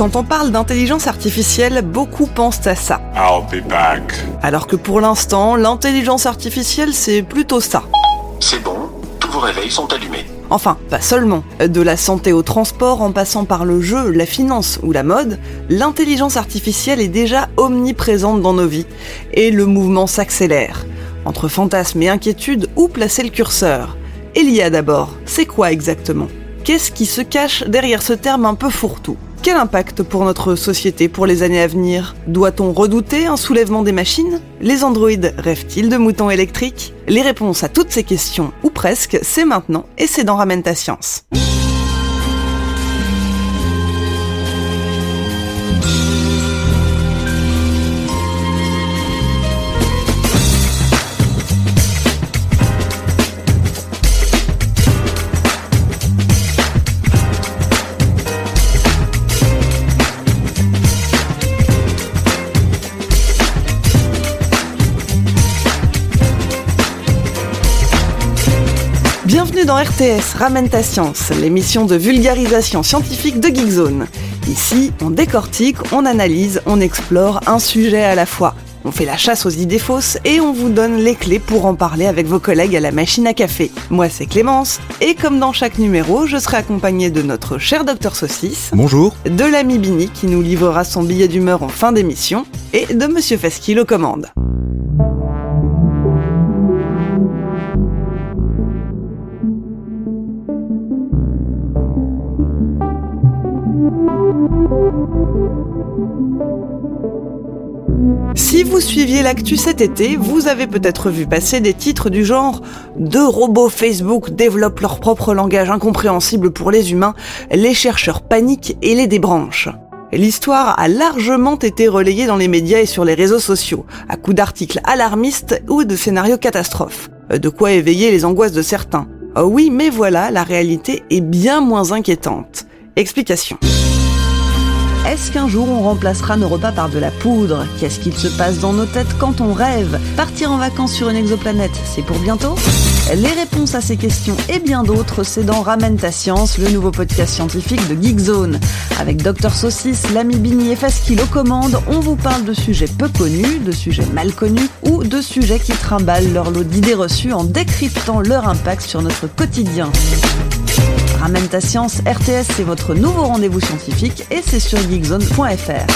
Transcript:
Quand on parle d'intelligence artificielle, beaucoup pensent à ça. I'll be back. Alors que pour l'instant, l'intelligence artificielle, c'est plutôt ça. C'est bon, tous vos réveils sont allumés. Enfin, pas seulement. De la santé au transport, en passant par le jeu, la finance ou la mode, l'intelligence artificielle est déjà omniprésente dans nos vies. Et le mouvement s'accélère. Entre fantasmes et inquiétudes, où placer le curseur? Elia d'abord, c'est quoi exactement? Qu'est-ce qui se cache derrière ce terme un peu fourre-tout? Quel impact pour notre société pour les années à venir Doit-on redouter un soulèvement des machines Les androïdes rêvent-ils de moutons électriques Les réponses à toutes ces questions, ou presque, c'est maintenant et c'est dans Ramène ta science. Bienvenue dans RTS Ramène ta science, l'émission de vulgarisation scientifique de Geekzone. Ici, on décortique, on analyse, on explore un sujet à la fois. On fait la chasse aux idées fausses et on vous donne les clés pour en parler avec vos collègues à la machine à café. Moi, c'est Clémence, et comme dans chaque numéro, je serai accompagnée de notre cher docteur Saucisse. Bonjour. De l'ami Bini qui nous livrera son billet d'humeur en fin d'émission, et de Monsieur Fasquille aux commandes. Si vous suiviez l'actu cet été, vous avez peut-être vu passer des titres du genre Deux robots Facebook développent leur propre langage incompréhensible pour les humains, les chercheurs paniquent et les débranchent. L'histoire a largement été relayée dans les médias et sur les réseaux sociaux, à coups d'articles alarmistes ou de scénarios catastrophes. De quoi éveiller les angoisses de certains. Oh oui, mais voilà, la réalité est bien moins inquiétante. Explication. Est-ce qu'un jour on remplacera nos repas par de la poudre? Qu'est-ce qu'il se passe dans nos têtes quand on rêve? Partir en vacances sur une exoplanète, c'est pour bientôt? Les réponses à ces questions et bien d'autres, c'est dans Ramène ta science, le nouveau podcast scientifique de Geekzone. Avec Dr Saucisse, l'ami Bini et Fasquille aux commandes, on vous parle de sujets peu connus, de sujets mal connus ou de sujets qui trimballent leur lot d'idées reçues en décryptant leur impact sur notre quotidien. Ramène ta science, RTS, c'est votre nouveau rendez-vous scientifique et c'est sur geekzone.fr.